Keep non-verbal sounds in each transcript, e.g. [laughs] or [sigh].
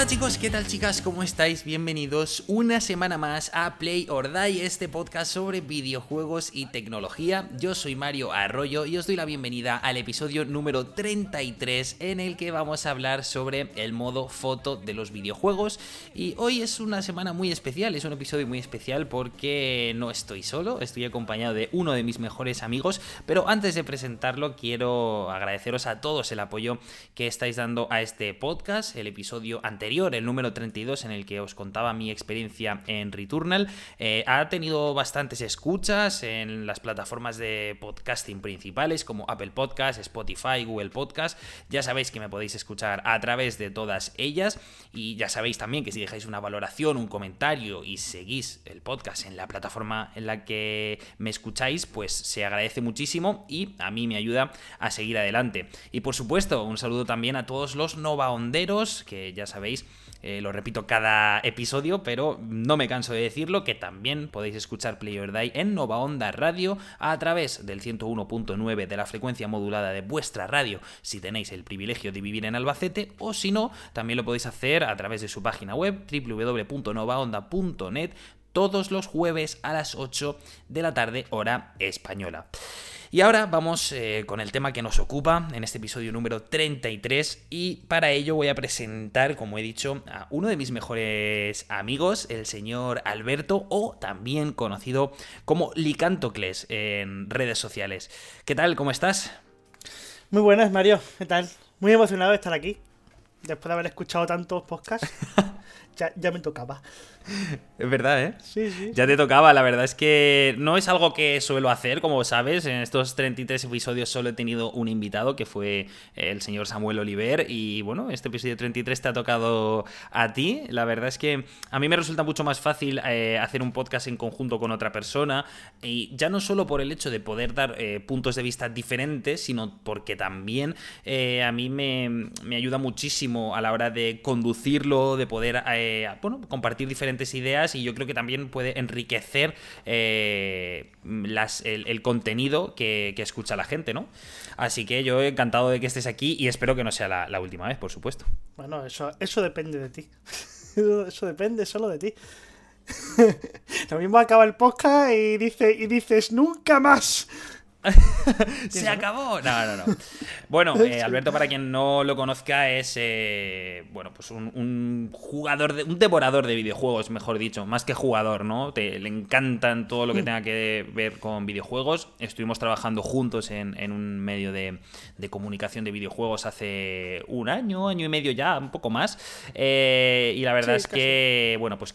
Hola chicos, ¿qué tal chicas? ¿Cómo estáis? Bienvenidos una semana más a Play or Die, este podcast sobre videojuegos y tecnología. Yo soy Mario Arroyo y os doy la bienvenida al episodio número 33 en el que vamos a hablar sobre el modo foto de los videojuegos. Y hoy es una semana muy especial, es un episodio muy especial porque no estoy solo, estoy acompañado de uno de mis mejores amigos, pero antes de presentarlo quiero agradeceros a todos el apoyo que estáis dando a este podcast, el episodio anterior el número 32, en el que os contaba mi experiencia en Returnal, eh, ha tenido bastantes escuchas en las plataformas de podcasting principales como Apple Podcast, Spotify, Google Podcast. Ya sabéis que me podéis escuchar a través de todas ellas y ya sabéis también que si dejáis una valoración, un comentario y seguís el podcast en la plataforma en la que me escucháis, pues se agradece muchísimo y a mí me ayuda a seguir adelante. Y por supuesto, un saludo también a todos los Nova Honderos, que ya sabéis eh, lo repito cada episodio, pero no me canso de decirlo, que también podéis escuchar Play or Die en Nova Onda Radio a través del 101.9 de la frecuencia modulada de vuestra radio, si tenéis el privilegio de vivir en Albacete, o si no, también lo podéis hacer a través de su página web www.novaonda.net todos los jueves a las 8 de la tarde hora española. Y ahora vamos eh, con el tema que nos ocupa en este episodio número 33 y para ello voy a presentar, como he dicho, a uno de mis mejores amigos, el señor Alberto, o también conocido como Licantocles en redes sociales. ¿Qué tal? ¿Cómo estás? Muy buenas, Mario. ¿Qué tal? Muy emocionado de estar aquí, después de haber escuchado tantos podcasts. [laughs] ya, ya me tocaba. Es verdad, ¿eh? Sí, sí. Ya te tocaba, la verdad es que no es algo que suelo hacer, como sabes. En estos 33 episodios solo he tenido un invitado, que fue el señor Samuel Oliver. Y bueno, este episodio 33 te ha tocado a ti. La verdad es que a mí me resulta mucho más fácil eh, hacer un podcast en conjunto con otra persona. Y ya no solo por el hecho de poder dar eh, puntos de vista diferentes, sino porque también eh, a mí me, me, ayuda muchísimo a la hora de conducirlo, de poder bueno, compartir diferentes ideas y yo creo que también puede enriquecer eh, las, el, contenido que, escucha la gente, ¿no? Así que yo encantado de que estés aquí y espero que no sea la, última vez, por supuesto. Bueno, eso, eso depende de ti. [laughs] Eso depende solo de ti. [laughs] Lo mismo acaba el podcast y, dice, y dices, nunca más. [laughs] Se acabó. No, no, no. Bueno, [laughs] eh, Alberto, para quien no lo conozca, es eh, bueno, pues un, jugador, de, un devorador de videojuegos, mejor dicho, más que jugador, ¿no? Te, le encantan todo lo que mm. tenga que ver con videojuegos. Estuvimos trabajando juntos en, un medio de, comunicación de videojuegos hace un año, año y medio ya, un poco más. Eh, y la verdad es que, bueno, pues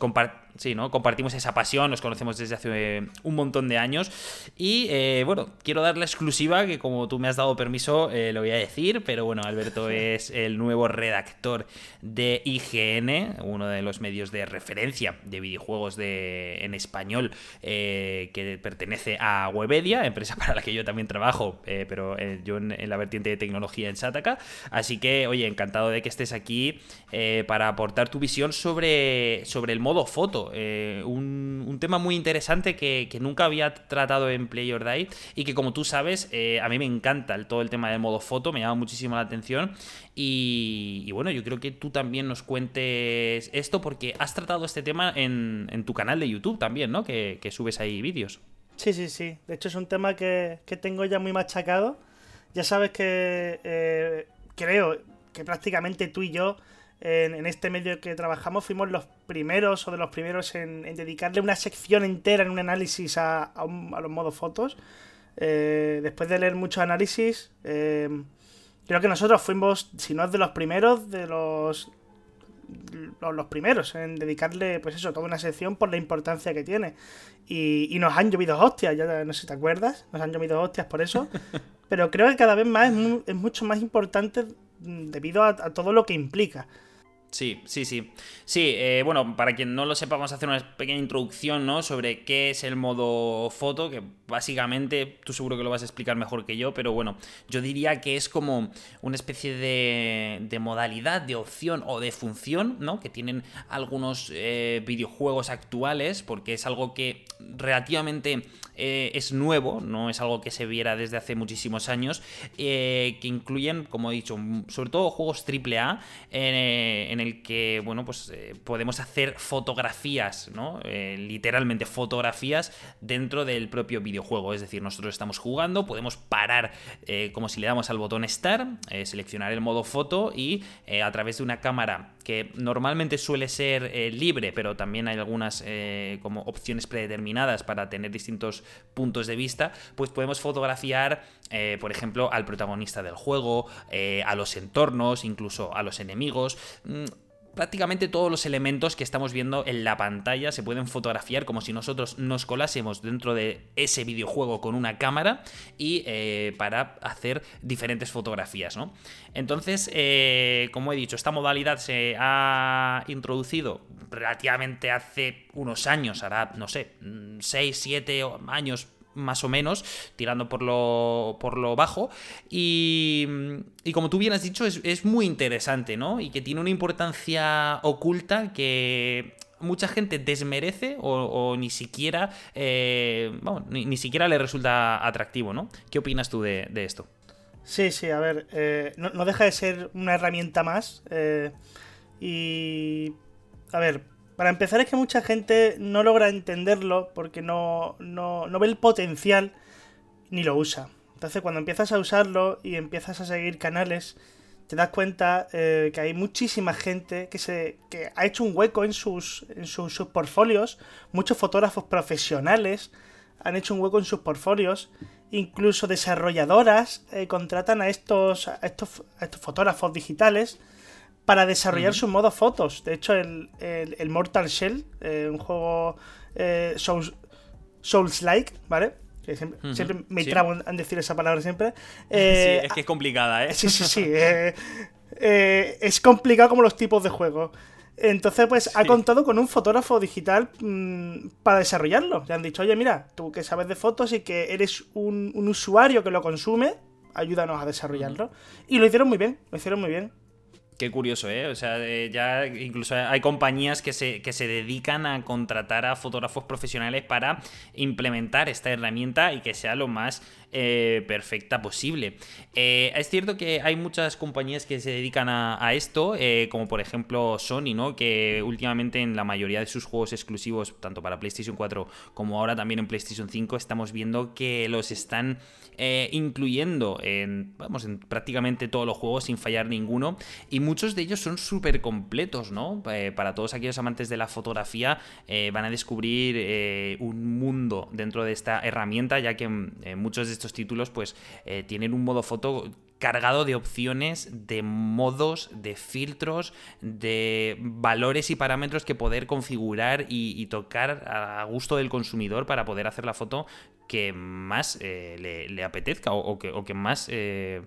sí, ¿no? compartimos esa pasión, nos conocemos desde hace un montón de años. Y bueno, quiero quiero dar la exclusiva que como tú me has dado permiso eh, lo voy a decir, pero bueno, Alberto es el nuevo redactor de IGN, uno de los medios de referencia de videojuegos de, en español eh, que pertenece a Webedia, empresa [laughs] para la que yo también trabajo, eh, pero yo en, la vertiente de tecnología en Sataka. Así que, oye, encantado de que estés aquí para aportar tu visión sobre, sobre el modo foto, un, un, tema muy interesante que, que, nunca había tratado en Play or Die y que como como tú sabes, eh, a mí me encanta el, todo el tema del modo foto, me llama muchísimo la atención. Y, bueno, yo creo que tú también nos cuentes esto porque has tratado este tema en, tu canal de YouTube también, ¿no? Que, subes ahí vídeos. Sí, sí, sí. De hecho es un tema que, tengo ya muy machacado. Ya sabes que eh, creo que prácticamente tú y yo en, este medio que trabajamos fuimos los primeros o de los primeros en, dedicarle una sección entera en un análisis a, a los modos fotos. Eh, después de leer mucho análisis, eh, creo que nosotros fuimos, si no es de los primeros, de los, los, primeros en dedicarle, pues eso, toda una sección por la importancia que tiene. Y, nos han llovido hostias, ya no sé si te acuerdas, nos han llovido hostias por eso. [laughs] Pero creo que cada vez más es, mucho más importante debido a todo lo que implica. Sí, sí, sí. Sí, eh, bueno, para quien no lo sepa, vamos a hacer una pequeña introducción, ¿no? Sobre qué es el modo foto, que básicamente tú seguro que lo vas a explicar mejor que yo, pero bueno, yo diría que es como una especie de, modalidad, de opción o de función, ¿no? Que tienen algunos eh, videojuegos actuales, porque es algo que relativamente eh, es nuevo, no es algo que se viera desde hace muchísimos años, que incluyen, como he dicho, sobre todo juegos AAA en, el que, bueno, pues eh, podemos hacer fotografías, ¿no? Eh, literalmente fotografías dentro del propio videojuego. Es decir, nosotros estamos jugando, podemos parar como si le damos al botón Start, seleccionar el modo foto y a través de una cámara que normalmente suele ser libre, pero también hay algunas como opciones predeterminadas para tener distintos puntos de vista, pues podemos fotografiar, por ejemplo, al protagonista del juego, a los entornos, incluso a los enemigos. Mm, prácticamente todos los elementos que estamos viendo en la pantalla se pueden fotografiar como si nosotros nos colásemos dentro de ese videojuego con una cámara y eh, para hacer diferentes fotografías, ¿no? Entonces, eh, como he dicho, esta modalidad se ha introducido relativamente hace unos años, hará, no sé, 6, 7 años más o menos, tirando por lo, por lo bajo. Y, y como tú bien has dicho, es, muy interesante, ¿no? Y que tiene una importancia oculta que mucha gente desmerece o, ni siquiera eh, ni, siquiera le resulta atractivo, ¿no? ¿Qué opinas tú de, esto? Sí, sí, a ver, eh, no, deja de ser una herramienta más. Eh, y. A ver, para empezar es que mucha gente no logra entenderlo porque no, no, ve el potencial ni lo usa. Entonces cuando empiezas a usarlo y empiezas a seguir canales, te das cuenta eh, que hay muchísima gente que, se, que ha hecho un hueco en sus, en sus, portfolios. Muchos fotógrafos profesionales han hecho un hueco en sus portfolios. Incluso desarrolladoras eh, contratan a estos, a estos, a estos fotógrafos digitales para desarrollar sus modos fotos. De hecho, el, Mortal Shell, eh, un juego eh, Souls-like, ¿vale? siempre, me trabo en decir esa palabra siempre. Eh, [laughs] sí, es que es complicada, ¿eh? Sí, sí, sí. es complicado como los tipos de juegos. Entonces, pues ha contado con un fotógrafo digital mm, para desarrollarlo. Le han dicho, oye, mira, tú que sabes de fotos y que eres un, usuario que lo consume, ayúdanos a desarrollarlo. Y lo hicieron muy bien, lo hicieron muy bien. Qué curioso, ¿eh? O sea, ya incluso hay compañías que se, que se dedican a contratar a fotógrafos profesionales para implementar esta herramienta y que sea lo más eh, perfecta posible. Eh, es cierto que hay muchas compañías que se dedican a, esto, eh, como por ejemplo Sony, ¿no? Que últimamente en la mayoría de sus juegos exclusivos, tanto para PlayStation 4 como ahora también en PlayStation 5, estamos viendo que los están incluyendo en, vamos, en prácticamente todos los juegos sin fallar ninguno. Y muchos de ellos son súper completos, ¿no? para todos aquellos amantes de la fotografía van a descubrir un mundo dentro de esta herramienta, ya que muchos de estos títulos pues eh, tienen un modo foto cargado de opciones, de modos, de filtros, de valores y parámetros que poder configurar y, tocar a gusto del consumidor para poder hacer la foto que más eh, le, apetezca o, que, más, eh,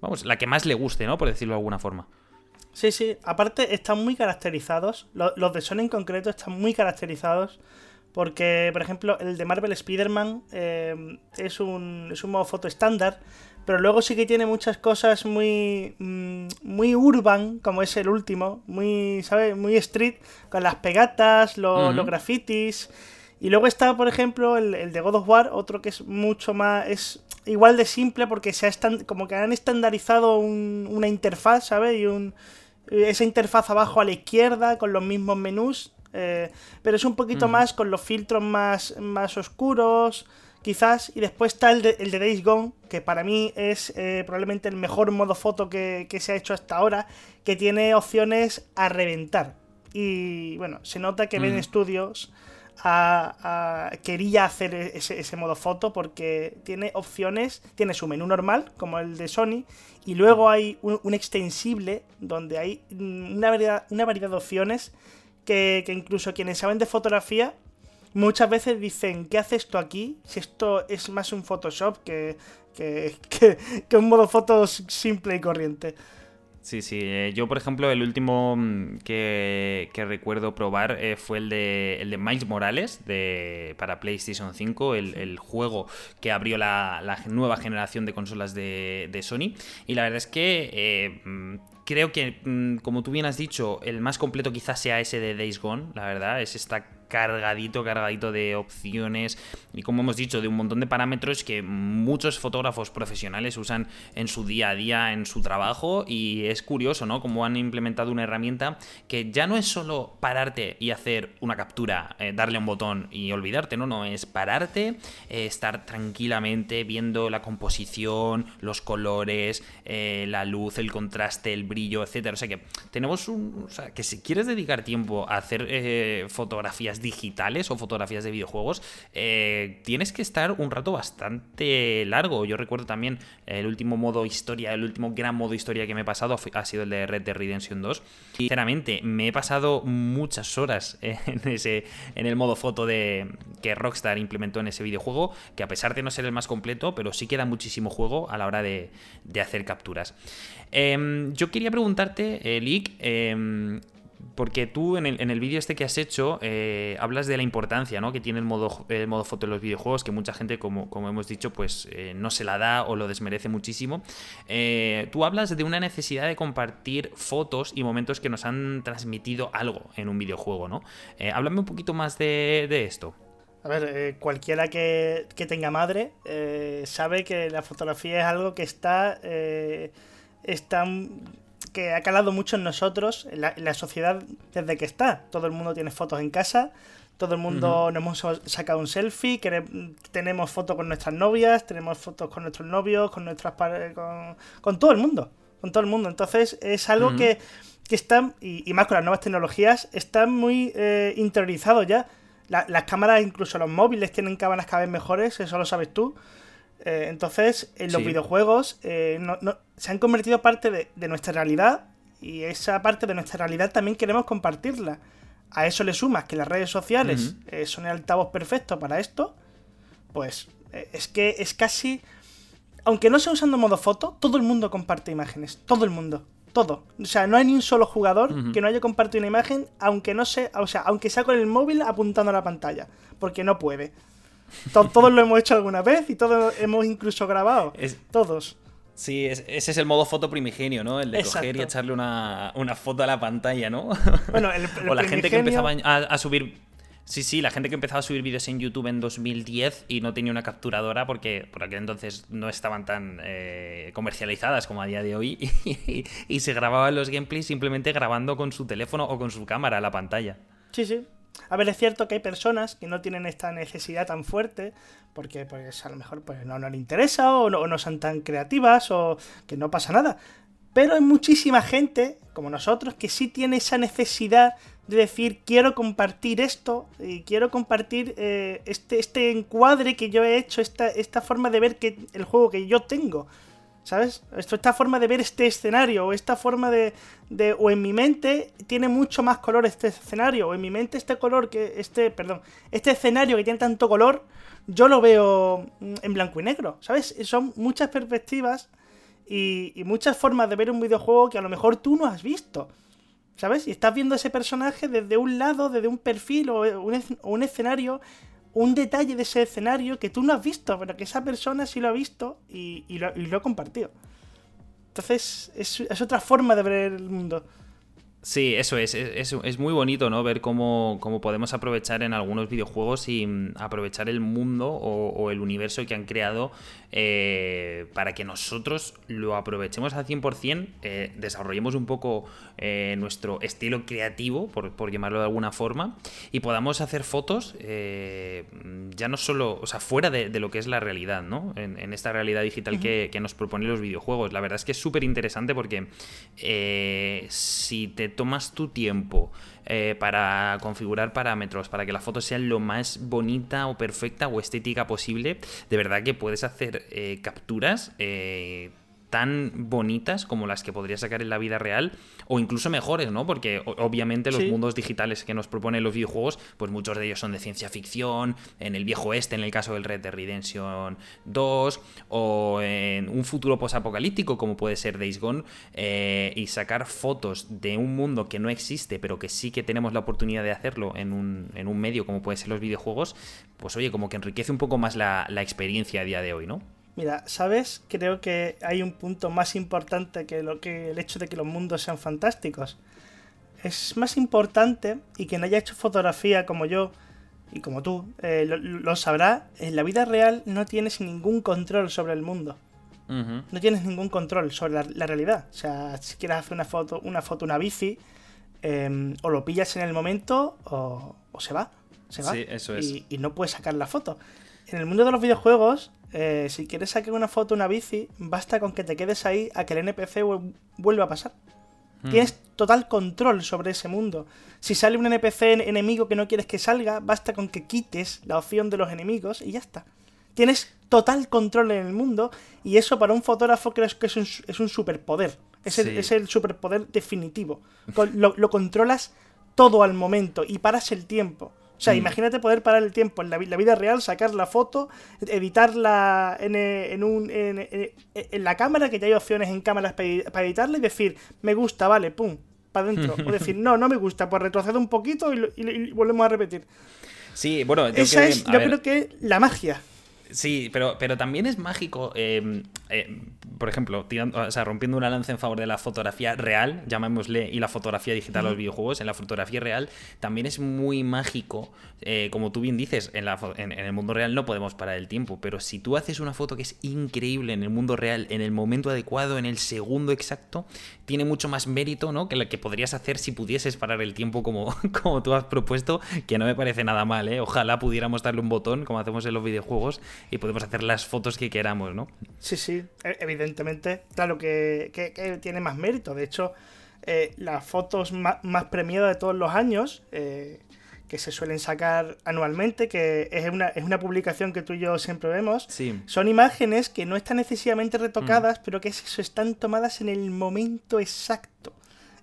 vamos, la que más le guste, ¿no? Por decirlo de alguna forma. Sí, sí, aparte están muy caracterizados, los, los de Sony en concreto están muy caracterizados porque, por ejemplo, el de Marvel Spider-Man eh, es, un, es un modo foto estándar, pero luego sí que tiene muchas cosas muy, mm, muy urban, como es el último, muy, ¿sabes? Muy street, con las pegatas, los, grafitis. Y luego está, por ejemplo, el, de God of War, otro que es mucho más. es igual de simple porque se ha como que han estandarizado una interfaz, ¿sabes? Y un, esa interfaz abajo a la izquierda con los mismos menús eh, pero es un poquito más con los filtros más, más oscuros, quizás. Y después está el de, el de Days Gone, que para mí es eh, probablemente el mejor modo foto que, se ha hecho hasta ahora, que tiene opciones a reventar. Y bueno, se nota que Ben Studios quería hacer ese, modo foto porque tiene opciones, tiene su menú normal, como el de Sony, y luego hay un, un extensible donde hay una variedad, una variedad de opciones que, incluso quienes saben de fotografía muchas veces dicen, ¿qué hace esto aquí? Si esto es más un Photoshop que, que, [laughs] que, un modo foto simple y corriente. Sí, sí. Eh, yo, por ejemplo, el último mm, que, recuerdo probar eh, fue el de, el de Miles Morales de, para PlayStation 5, el, juego que abrió la, nueva generación de consolas de, Sony. Y la verdad es que eh, mm, creo que, mm, como tú bien has dicho, el más completo quizás sea ese de Days Gone, la verdad, es esta cargadito, cargadito de opciones y como hemos dicho, de un montón de parámetros que muchos fotógrafos profesionales usan en su día a día, en su trabajo y es curioso, ¿no? Como han implementado una herramienta que ya no es solo pararte y hacer una captura, eh, darle un botón y olvidarte, no, no, es pararte, eh, estar tranquilamente viendo la composición, los colores, eh, la luz, el contraste, el brillo, etcétera. O sea que tenemos un... O sea, que si quieres dedicar tiempo a hacer fotografías digitales o fotografías de videojuegos, eh, tienes que estar un rato bastante largo. Yo recuerdo también el último modo historia, el último gran modo historia que me he pasado ha sido el de Red Dead Redemption 2. Y sinceramente, me he pasado muchas horas [laughs] en, ese, en el modo foto de, que Rockstar implementó en ese videojuego, que a pesar de no ser el más completo, pero sí queda muchísimo juego a la hora de, hacer capturas. Em, yo quería preguntarte, eh, em, porque tú en el, vídeo este que has hecho eh, hablas de la importancia ¿no? que tiene el modo, el modo foto en los videojuegos, que mucha gente, como, como hemos dicho, pues eh, no se la da o lo desmerece muchísimo. Eh, tú hablas de una necesidad de compartir fotos y momentos que nos han transmitido algo en un videojuego, ¿no? háblame un poquito más de, esto. A ver, cualquiera que, tenga madre sabe que la fotografía es algo que está, está que ha calado mucho en nosotros, en la, sociedad, desde que está. Todo el mundo tiene fotos en casa, todo el mundo nos hemos sacado un selfie, tenemos fotos con nuestras novias, tenemos fotos con nuestros novios, con nuestras con, con todo el mundo. Con todo el mundo. Entonces es algo que, que está, y, más con las nuevas tecnologías, está muy eh, interiorizado ya. las cámaras, incluso los móviles, tienen cámaras cada vez mejores, eso lo sabes tú. Eh, entonces, en los videojuegos eh, se han convertido parte de, nuestra realidad y esa parte de nuestra realidad también queremos compartirla. A eso le sumas que las redes sociales eh, son el altavoz perfecto para esto, pues es que es casi... Aunque no sea usando modo foto, todo el mundo comparte imágenes. Todo el mundo. Todo. O sea, no hay ni un solo jugador que no haya compartido una imagen, aunque no sea, o sea, aunque sea con el móvil apuntando a la pantalla. Porque no puede todos lo hemos hecho alguna vez y todos hemos incluso grabado. todos. Sí, ese es el modo foto primigenio, ¿no? El de coger y echarle una, foto a la pantalla, ¿no? Bueno, el, [laughs] o la gente que empezaba a, subir. Sí, sí, la gente que empezaba a subir vídeos en YouTube en 2010 y no tenía una capturadora porque por aquel entonces no estaban tan eh, comercializadas como a día de hoy [laughs] y, y se grababan los gameplays simplemente grabando con su teléfono o con su cámara a la pantalla. Sí, sí. A ver, es cierto que hay personas que no tienen esta necesidad tan fuerte porque pues, a lo mejor pues, no, les interesa o no, son tan creativas o que no pasa nada. Pero hay muchísima gente, como nosotros, que sí tiene esa necesidad de decir quiero compartir esto y quiero compartir eh, este, este encuadre que yo he hecho, esta, esta forma de ver que el juego que yo tengo. ¿Sabes? Esto, esta forma de ver este escenario, o esta forma de, de, O en mi mente tiene mucho más color este escenario, o en mi mente este color que. Este. Perdón. Este escenario que tiene tanto color, yo lo veo mm, en blanco y negro. ¿Sabes? Son muchas perspectivas y, muchas formas de ver un videojuego que a lo mejor tú no has visto. ¿Sabes? Y estás viendo ese personaje desde un lado, desde un perfil o un, un escenario un detalle de ese escenario que tú no has visto, pero que esa persona sí lo ha visto y, lo, y lo, ha compartido. Entonces, es, es, otra forma de ver el mundo. Sí, eso es, es, es muy bonito, ¿no? Ver cómo, cómo, podemos aprovechar en algunos videojuegos y mm, aprovechar el mundo o, el universo que han creado eh, para que nosotros lo aprovechemos al 100%, eh, desarrollemos un poco eh, nuestro estilo creativo, por, por, llamarlo de alguna forma, y podamos hacer fotos ya no solo, o sea, fuera de, lo que es la realidad, ¿no? En, esta realidad digital que, que, nos proponen los videojuegos. La verdad es que es súper interesante porque si te tomas tu tiempo eh, para configurar parámetros, para que la foto sea lo más bonita o perfecta o estética posible, de verdad que puedes hacer eh, capturas eh, tan bonitas como las que podría sacar en la vida real o incluso mejores, ¿no? Porque obviamente los mundos digitales que nos proponen los videojuegos, pues muchos de ellos son de ciencia ficción, en el viejo este, en el caso del Red Dead Redemption 2, o en un futuro posapocalíptico como puede ser Days Gone, eh, y sacar fotos de un mundo que no existe, pero que sí que tenemos la oportunidad de hacerlo en un, en un medio como puede ser los videojuegos, pues oye, como que enriquece un poco más la, la experiencia a día de hoy, ¿no? Mira, ¿sabes? Creo que hay un punto más importante que, lo que el hecho de que los mundos sean fantásticos. es más importante y quien haya hecho fotografía como yo y como tú eh, lo, sabrá, en la vida real no tienes ningún control sobre el mundo. No tienes ningún control sobre la, realidad. O sea, si quieres hacer una foto, una foto, una bici, em, o lo pillas en el momento o, se va. Se va. Sí, eso es. Y, no puedes sacar la foto. En el mundo de los videojuegos, eh, si quieres sacar una foto, una bici, basta con que te quedes ahí a que el NPC vuelva a pasar. Hmm. Tienes total control sobre ese mundo. Si sale un NPC enemigo que no quieres que salga, basta con que quites la opción de los enemigos y ya está. Tienes total control en el mundo y eso para un fotógrafo creo que es un, es un superpoder. Es, el, es, el, superpoder definitivo. Lo, lo controlas todo al momento y paras el tiempo. O sea, mm. imagínate poder parar el tiempo en la, vida real, sacar la foto, editarla en, eh, en, un, en, la cámara, que ya hay opciones en cámaras para editarla y decir, me gusta, vale, pum, para adentro. o decir, no, no me gusta, pues retrocedo un poquito y, volvemos a repetir. Sí, bueno, esa es, yo creo que la magia. Sí, pero, pero también es mágico, em, eh, por ejemplo, tirando, o sea, rompiendo una lanza en favor de la fotografía real, llamémosle, y la fotografía digital a los videojuegos. En la fotografía real también es muy mágico, eh, como tú bien dices, en, la, en, el mundo real no podemos parar el tiempo, pero si tú haces una foto que es increíble en el mundo real, en el momento adecuado, en el segundo exacto, tiene mucho más mérito ¿no? que lo que podrías hacer si pudieses parar el tiempo como, [laughs] como tú has propuesto, que no me parece nada mal. ¿eh? Ojalá pudiéramos darle un botón, como hacemos en los videojuegos, y podemos hacer las fotos que queramos, ¿no? Sí, sí, e, evidentemente, claro que, tiene más mérito. De hecho, eh, las fotos más, premiadas de todos los años, eh, que se suelen sacar anualmente, que es una, es una publicación que tú y yo siempre vemos, son imágenes que no están excesivamente retocadas, mm. pero que eso, están tomadas en el momento exacto.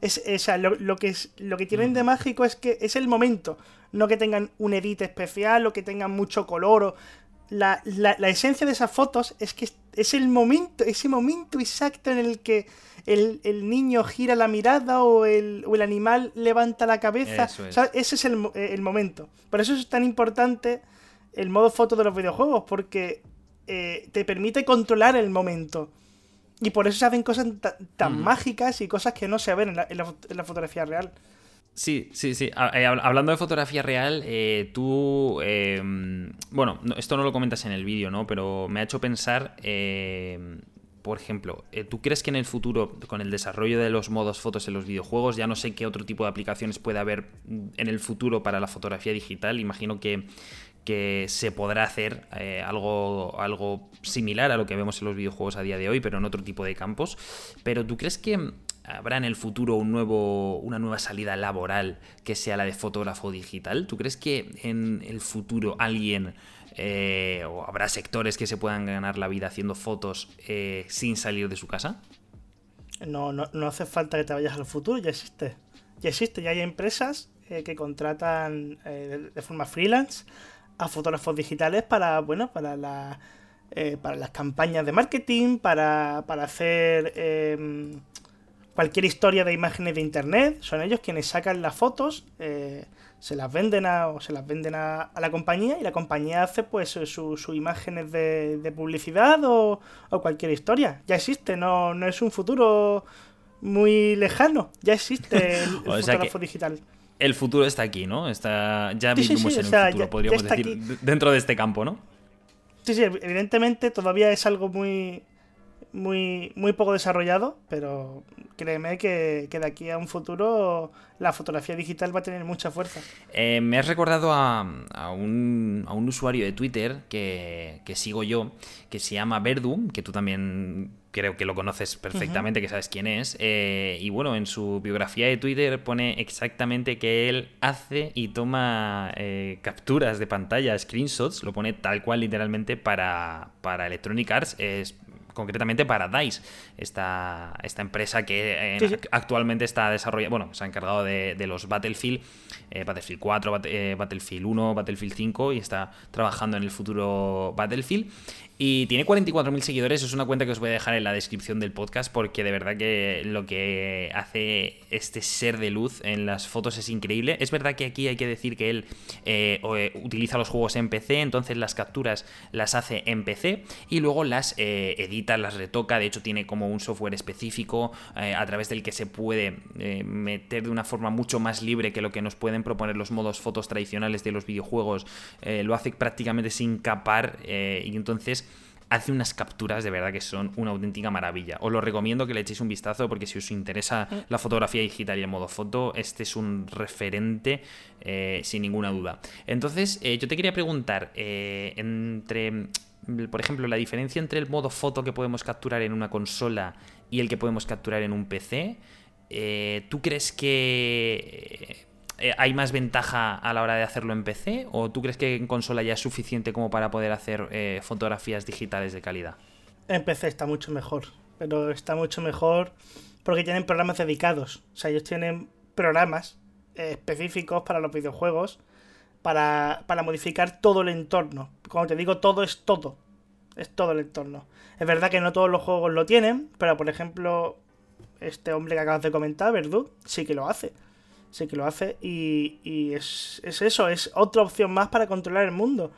Es, lo, que es, lo que tienen de mm. mágico es que es el momento, no que tengan un edit especial o que tengan mucho color o la, esencia de esas fotos es que es el momento, ese momento exacto en el que el, niño gira la mirada o el, o el animal levanta la cabeza. ese es el, momento. Por eso es tan importante el modo foto de los videojuegos, porque eh, te permite controlar el momento. Y por eso se hacen cosas tan mágicas y cosas que no se ven en la fotografía real. Sí, sí, sí. Eh, hablando de fotografía real, eh, tú. Em, bueno, esto no lo comentas en el vídeo, ¿no? Pero me ha hecho pensar. Em, por ejemplo, eh, ¿tú crees que en el futuro, con el desarrollo de los modos fotos en los videojuegos, ya no sé qué otro tipo de aplicaciones puede haber en el futuro para la fotografía digital? Imagino que, que se podrá hacer algo, algo similar a lo que vemos en los videojuegos a día de hoy, pero en otro tipo de campos. Pero ¿tú crees que ¿Habrá en el futuro una nueva salida laboral que sea la de fotógrafo digital? ¿Tú crees que en el futuro alguien eh, o habrá sectores que se puedan ganar la vida haciendo fotos eh, sin salir de su casa? No, no, hace falta que te vayas al futuro, ya existe. Ya existe, ya hay empresas eh, que contratan de, forma freelance a fotógrafos digitales para, bueno, para la, para las campañas de marketing, para, para hacer em, cualquier historia de imágenes de internet, son ellos quienes sacan las fotos, eh, se las venden a, o se las venden a, la compañía y la compañía hace pues sus imágenes de, publicidad o, cualquier historia. Ya existe, no, no es un futuro muy lejano, ya existe [laughs] el, fotógrafo digital. El futuro está aquí, ¿no? Está, ya vivimos en el futuro, podríamos decir, dentro de este campo, ¿no? Sí, sí, evidentemente todavía es algo muy, muy, muy poco desarrollado, pero créeme que, de aquí a un futuro la fotografía digital va a tener mucha fuerza. Eh, me has recordado a, un, a, un, usuario de Twitter que, sigo yo, que se llama Verdu, que tú también creo que lo conoces perfectamente, que sabes quién es. Eh, y bueno, en su biografía de Twitter pone exactamente que él hace y toma eh, capturas de pantalla, screenshots, lo pone tal cual literalmente para, para Electronic Arts. Es concretamente para DICE, esta, esta empresa que eh, actualmente está desarrollando, bueno, se ha encargado de, los Battlefield, eh, Battlefield 4, eh, Battlefield 1, Battlefield 5 y está trabajando en el futuro Battlefield. Y tiene 44.000 seguidores, es una cuenta que os voy a dejar en la descripción del podcast porque de verdad que lo que hace este ser de luz en las fotos es increíble. Es verdad que aquí hay que decir que él eh, utiliza los juegos en PC, entonces las capturas las hace en PC y luego las eh, edita las retoca, de hecho tiene como un software específico eh, a través del que se puede eh, meter de una forma mucho más libre que lo que nos pueden proponer los modos fotos tradicionales de los videojuegos, lo hace prácticamente sin capar y entonces hace unas capturas de verdad que son una auténtica maravilla. Os lo recomiendo que le echéis un vistazo porque si os interesa mm. la fotografía digital y el modo foto, este es un referente eh, sin ninguna duda. Entonces, eh, yo te quería preguntar, eh, entre, por ejemplo, la diferencia entre el modo foto que podemos capturar en una consola y el que podemos capturar en un PC, ¿tú crees que eh, ¿hay más ventaja a la hora de hacerlo en PC? ¿O tú crees que en consola ya es suficiente como para poder hacer eh, fotografías digitales de calidad? En PC está mucho mejor, pero está mucho mejor porque tienen programas dedicados. O sea, ellos tienen programas eh, específicos para los videojuegos para, para modificar todo el entorno. Como te digo, todo es todo. Es todo el entorno. Es verdad que no todos los juegos lo tienen, pero por ejemplo, este hombre que acabas de comentar, Verdú, sí que lo hace sí que lo hace y, es, eso, es otra opción más para controlar el mundo.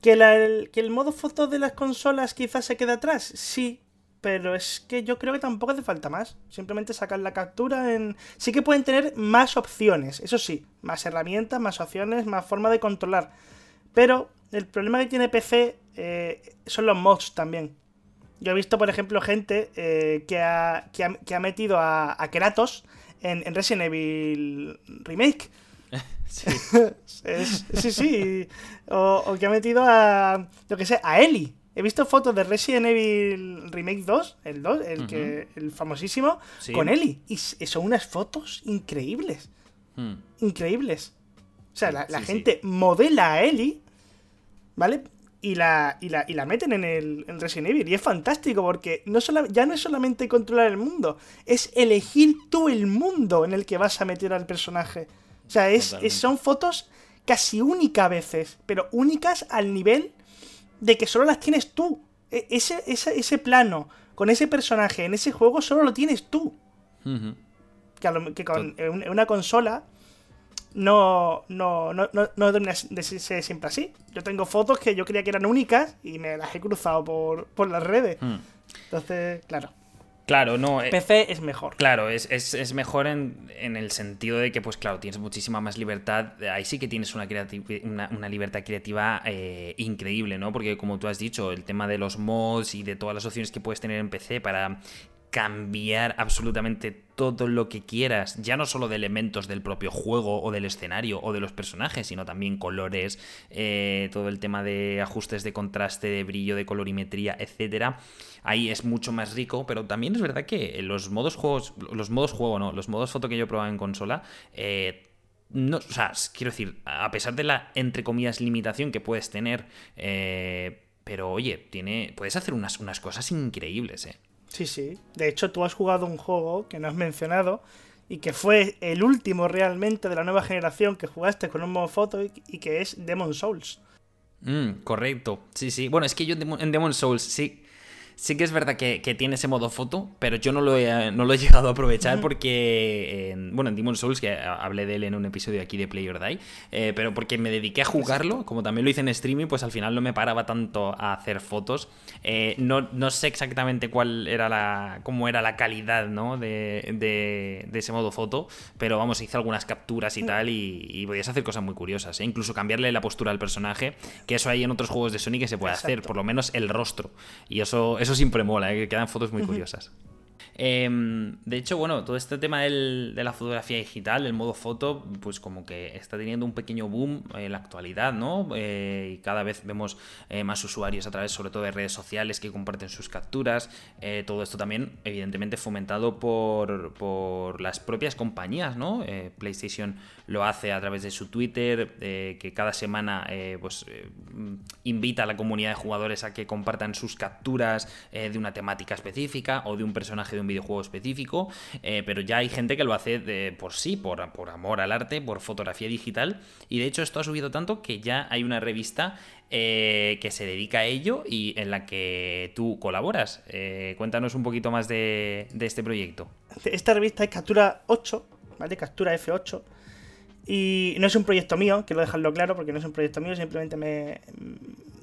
¿Que, el, ¿Que el modo foto de las consolas quizás se quede atrás? Sí, pero es que yo creo que tampoco hace falta más. Simplemente sacar la captura en... Sí que pueden tener más opciones, eso sí, más herramientas, más opciones, más forma de controlar. Pero el problema que tiene PC eh, son los mods también. Yo he visto, por ejemplo, gente eh, que, ha, que, ha, metido a, a Kratos en, Resident Evil Remake. [laughs] [laughs] sí. sí, sí. O, que ha metido a, lo que sé, a Ellie. He visto fotos de Resident Evil Remake 2, el 2, el, que, el famosísimo, con Ellie. Y son unas fotos increíbles. Hmm. Increíbles. O sea, la, gente modela a Ellie, ¿vale? y la, y la, y la meten en el en Resident Evil. Y es fantástico porque no ya no es solamente controlar el mundo, es elegir tú el mundo en el que vas a meter al personaje. O sea, es, son fotos casi únicas a veces, pero únicas al nivel de que solo las tienes tú. E, ese, ese, ese plano con ese personaje en ese juego solo lo tienes tú. que, que, con una consola no, no, no, no, no de ser siempre así. Yo tengo fotos que yo creía que eran únicas y me las he cruzado por, por las redes. Hmm. Entonces, claro. Claro, no. Eh, PC es mejor. Claro, es, es, mejor en, en, el sentido de que, pues claro, tienes muchísima más libertad. Ahí sí que tienes una, una, una, libertad creativa eh, increíble, ¿no? Porque como tú has dicho, el tema de los mods y de todas las opciones que puedes tener en PC para cambiar absolutamente todo lo que quieras, ya no solo de elementos del propio juego o del escenario o de los personajes, sino también colores, eh, todo el tema de ajustes de contraste, de brillo, de colorimetría, etcétera. Ahí es mucho más rico, pero también es verdad que los modos juegos, los modos juego, no, los modos foto que yo he probado en consola, eh, no, o sea, quiero decir, a pesar de la entre comillas limitación que puedes tener, eh, pero oye, tiene, puedes hacer unas, unas cosas increíbles, eh. Sí, sí. De hecho, tú has jugado un juego que no has mencionado y que fue el último realmente de la nueva generación que jugaste con un modo foto y, que es Demon Souls. Mm, correcto. Sí, sí. Bueno, es que yo en Demon Souls sí Sí que es verdad que, tiene ese modo foto, pero yo no lo he, no lo he [laughs] llegado a aprovechar porque, bueno, en Demon Souls, que hablé de él en un episodio aquí de Play or Die, eh, pero porque me dediqué a jugarlo, como también lo hice en streaming, pues al final no me paraba tanto a hacer fotos. Eh, no, no, sé exactamente cuál era la, cómo era la calidad ¿no? de, de, ese modo foto, pero vamos, hice algunas capturas y tal y, podías hacer cosas muy curiosas, ¿eh? incluso cambiarle la postura al personaje, que eso hay en otros juegos de Sony que se puede hacer, por lo menos el rostro. Y eso, eso siempre mola, ¿eh? que quedan fotos muy curiosas. Em, de hecho, bueno, todo este tema de la fotografía digital, el modo foto, pues como que está teniendo un pequeño boom en la actualidad, ¿no? Eh, y cada vez vemos eh, más usuarios a través, sobre todo de redes sociales, que comparten sus capturas. Eh, todo esto también, evidentemente, fomentado por, por las propias compañías, ¿no? PlayStation lo hace a través de su Twitter, que cada semana pues invita a la comunidad de jugadores a que compartan sus capturas de una temática específica o de un personaje de un videojuego específico, eh, pero ya hay gente que lo hace por sí, por, por amor al arte, por fotografía digital, y de hecho esto ha subido tanto que ya hay una revista eh, que se dedica a ello y en la que tú colaboras. Eh, cuéntanos un poquito más de, este proyecto. Esta revista es Captura 8, ¿vale? Captura F8. Y no es un proyecto mío, quiero dejarlo claro, porque no es un proyecto mío, simplemente me,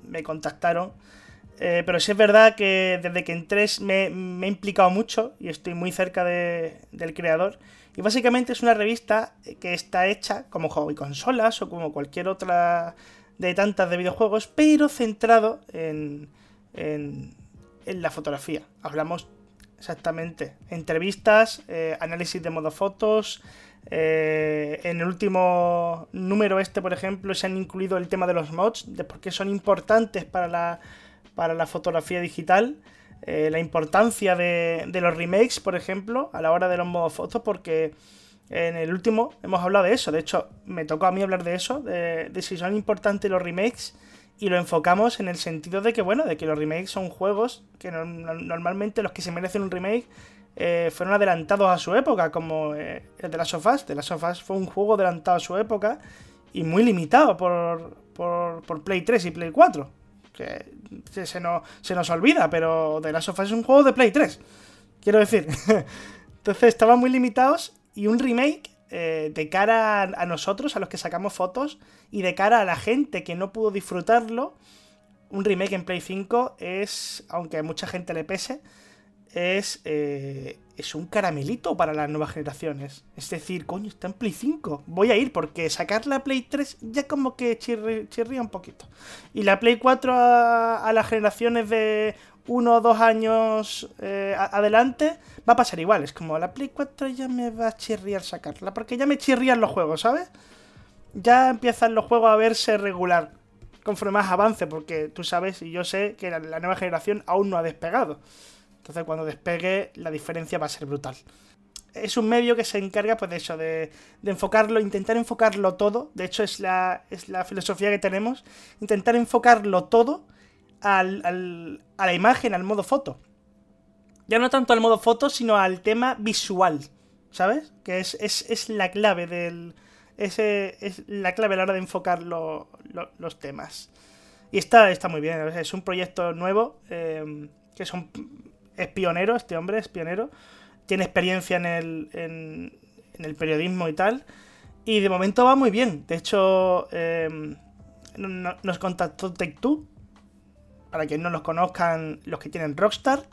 me contactaron Eh, pero sí es verdad que desde que entré me, he implicado mucho y estoy muy cerca de, del creador. Y básicamente es una revista que está hecha como juego y consolas o como cualquier otra de tantas de videojuegos, pero centrado en, en, en la fotografía. Hablamos exactamente entrevistas, eh, análisis de modo fotos. Eh, en el último número este, por ejemplo, se han incluido el tema de los mods, de por qué son importantes para la, para la fotografía digital. Eh, la importancia de, de, los remakes, por ejemplo, a la hora de los modos fotos, porque en el último hemos hablado de eso. De hecho, me tocó a mí hablar de eso, de, de si son importantes los remakes y lo enfocamos en el sentido de que, bueno, de que los remakes son juegos que no, no, normalmente los que se merecen un remake eh, fueron adelantados a su época, como eh, el de Us. The Last of Us fue un juego adelantado a su época y muy limitado por, por, por Play 3 y Play 4. Que, que se, nos, se nos olvida, pero The Last of Us es un juego de Play 3. Quiero decir. [laughs] Entonces estaban muy limitados y un remake eh, de cara a, nosotros, a los que sacamos fotos, y de cara a la gente que no pudo disfrutarlo, un remake en Play 5 es, aunque a mucha gente le pese, es, eh, es un caramelito para las nuevas generaciones. Es decir, coño, está en Play 5. Voy a ir porque sacar la Play 3 ya como que chirría un poquito. Y la Play 4 a, las generaciones de uno o dos años eh, adelante, va a pasar igual. Es como la Play 4 ya me va a chirriar sacarla, porque ya me chirrían los juegos, ¿sabes? Ya empiezan los juegos a verse regular conforme más avance, porque tú sabes y yo sé que la nueva generación aún no ha despegado. Entonces cuando despegue la diferencia va a ser brutal. Es un medio que se encarga, pues, de eso, de, enfocarlo, intentar enfocarlo todo. De hecho, es la, es la filosofía que tenemos. Intentar enfocarlo todo al, a la imagen, al modo foto. Ya no tanto al modo foto, sino al tema visual. ¿Sabes? Que es, es, es la clave del. Ese, es la clave a la hora de enfocar lo, los temas. Y está, está muy bien. Es un proyecto nuevo. Eh, que son, es pionero, este hombre es pionero. Tiene experiencia en el, en, el periodismo y tal. Y de momento va muy bien. De hecho, eh, nos contactó Take-Two para que no los conozcan los que tienen Rockstar,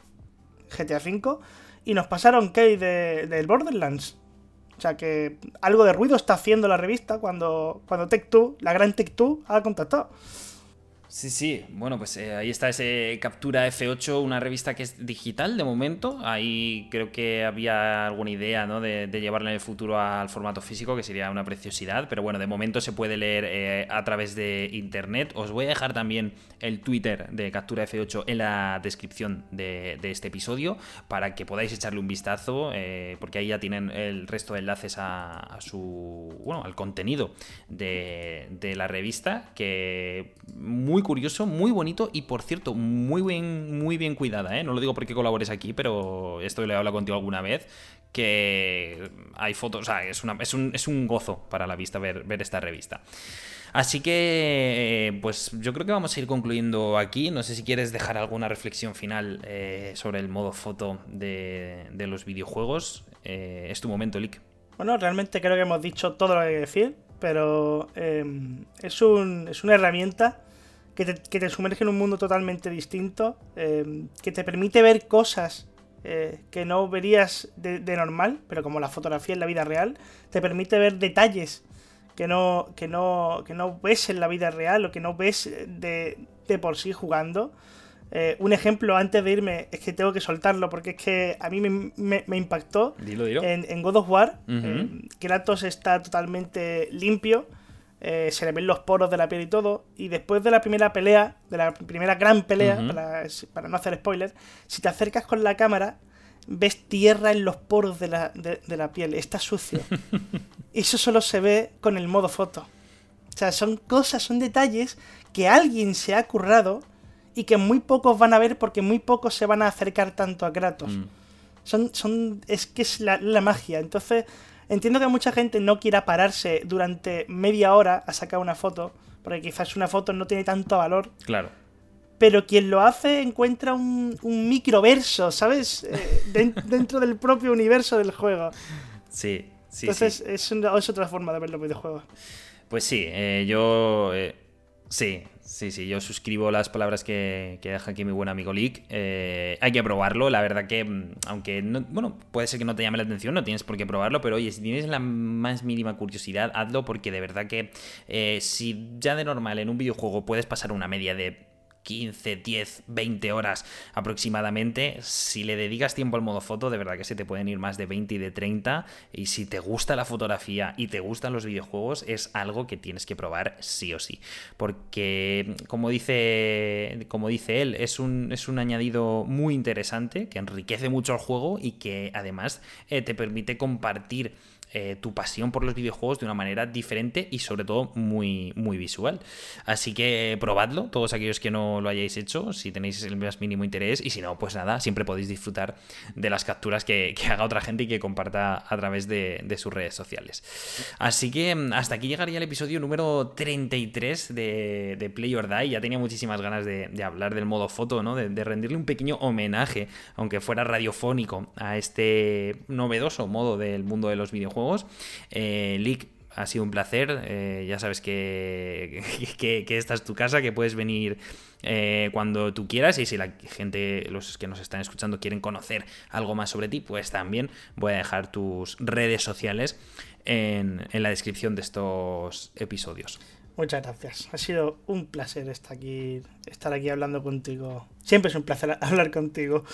GTA V, y nos pasaron Key del de Borderlands. O sea que algo de ruido está haciendo la revista cuando, cuando Tech2, la gran Tech2, ha contactado. Sí, sí, bueno, pues eh, ahí está ese Captura F8, una revista que es digital de momento. Ahí creo que había alguna idea ¿no? de, de, llevarla en el futuro al formato físico, que sería una preciosidad. Pero bueno, de momento se puede leer eh, a través de internet. Os voy a dejar también el Twitter de Captura F8 en la descripción de, este episodio para que podáis echarle un vistazo, eh, porque ahí ya tienen el resto de enlaces a, a su. bueno, al contenido de, de la revista, que muy curioso, muy bonito y por cierto, muy bien, muy bien cuidada, ¿eh? No lo digo porque colabores aquí, pero esto le he hablado contigo alguna vez. Que hay fotos, o sea, es, un, gozo para la vista ver, esta revista. Así que, pues yo creo que vamos a ir concluyendo aquí. No sé si quieres dejar alguna reflexión final eh, sobre el modo foto de, de los videojuegos. Eh, es tu momento, Lick. Bueno, realmente creo que hemos dicho todo lo que hay que decir, pero eh, es, un, es una herramienta que te, que te, sumerge en un mundo totalmente distinto, eh, que te permite ver cosas eh, que no verías de, de, normal, pero como la fotografía en la vida real, te permite ver detalles que no, que no, que no ves en la vida real o que no ves de, de por sí jugando. Eh, un ejemplo antes de irme, es que tengo que soltarlo porque es que a mí me, me, me impactó. Dilo, dilo. En, en, God of War, uh -huh. Kratos está totalmente limpio eh, se le ven los poros de la piel y todo. Y después de la primera pelea, de la primera gran pelea, uh -huh. para, para, no hacer spoiler, si te acercas con la cámara, ves tierra en los poros de la, de, de la piel. Está sucio. [laughs] Eso solo se ve con el modo foto. O sea, son cosas, son detalles que alguien se ha currado y que muy pocos van a ver porque muy pocos se van a acercar tanto a Kratos. Mm. Son, son, es que es la, la magia. Entonces, Entiendo que mucha gente no quiera pararse durante media hora a sacar una foto, porque quizás una foto no tiene tanto valor. Claro. Pero quien lo hace encuentra un, un microverso, ¿sabes? Eh, de, [laughs] dentro del propio universo del juego. Sí, sí. Entonces sí. Es, una, es, otra forma de ver los videojuegos. Pues sí, eh, yo. Eh, sí, Sí, sí, yo suscribo las palabras que, deja aquí mi buen amigo Lick. Eh, hay que probarlo, la verdad que, mm, aunque, no, bueno, puede ser que no te llame la atención, no tienes por qué probarlo, pero oye, si tienes la más mínima curiosidad, hazlo porque de verdad que eh, si ya de normal en un videojuego puedes pasar una media de 15, 10, 20 horas aproximadamente. Si le dedicas tiempo al modo foto, de verdad que se te pueden ir más de 20 y de 30. Y si te gusta la fotografía y te gustan los videojuegos, es algo que tienes que probar sí o sí. Porque, como dice, como dice él, es un, es un añadido muy interesante que enriquece mucho el juego y que además eh, te permite compartir eh, tu pasión por los videojuegos de una manera diferente y sobre todo muy, muy visual. Así que probadlo, todos aquellos que no lo hayáis hecho, si tenéis el más mínimo interés y si no, pues nada, siempre podéis disfrutar de las capturas que, haga otra gente y que comparta a través de, sus redes sociales. Así que mm, hasta aquí llegaría el episodio número 33 de, de Play or Die. Ya tenía muchísimas ganas de, hablar del modo foto, ¿no? De, de rendirle un pequeño homenaje, aunque fuera radiofónico, a este novedoso modo del mundo de los videojuegos Eh, Lick, ha sido un placer. Eh, ya sabes [laughs] que, que, esta es tu casa, que puedes venir eh, cuando tú quieras. Y si la gente, los que nos están escuchando, quieren conocer algo más sobre ti, pues también voy a dejar tus redes sociales en la descripción de estos episodios. Muchas gracias. Ha sido un placer estar aquí, estar aquí hablando contigo. Siempre es un placer [laughs] hablar contigo.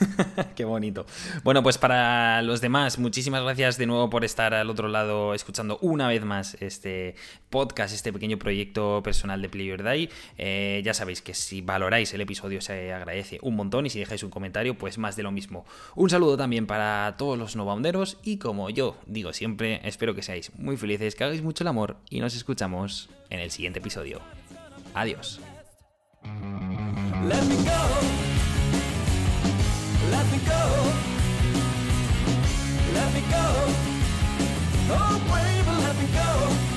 [laughs] Qué bonito. Bueno, pues para los demás, muchísimas gracias de nuevo por estar al otro lado escuchando una vez más este podcast, este pequeño proyecto personal de Player Day. Eh, ya sabéis que si valoráis el episodio se agradece un montón y si dejáis un comentario, pues más de lo mismo. Un saludo también para todos los novaunderos y como yo digo siempre, espero que seáis muy felices, que hagáis mucho el amor y nos escuchamos en el siguiente episodio. Adiós. Let me go. Let me go. Let me go. Oh, baby, let me go.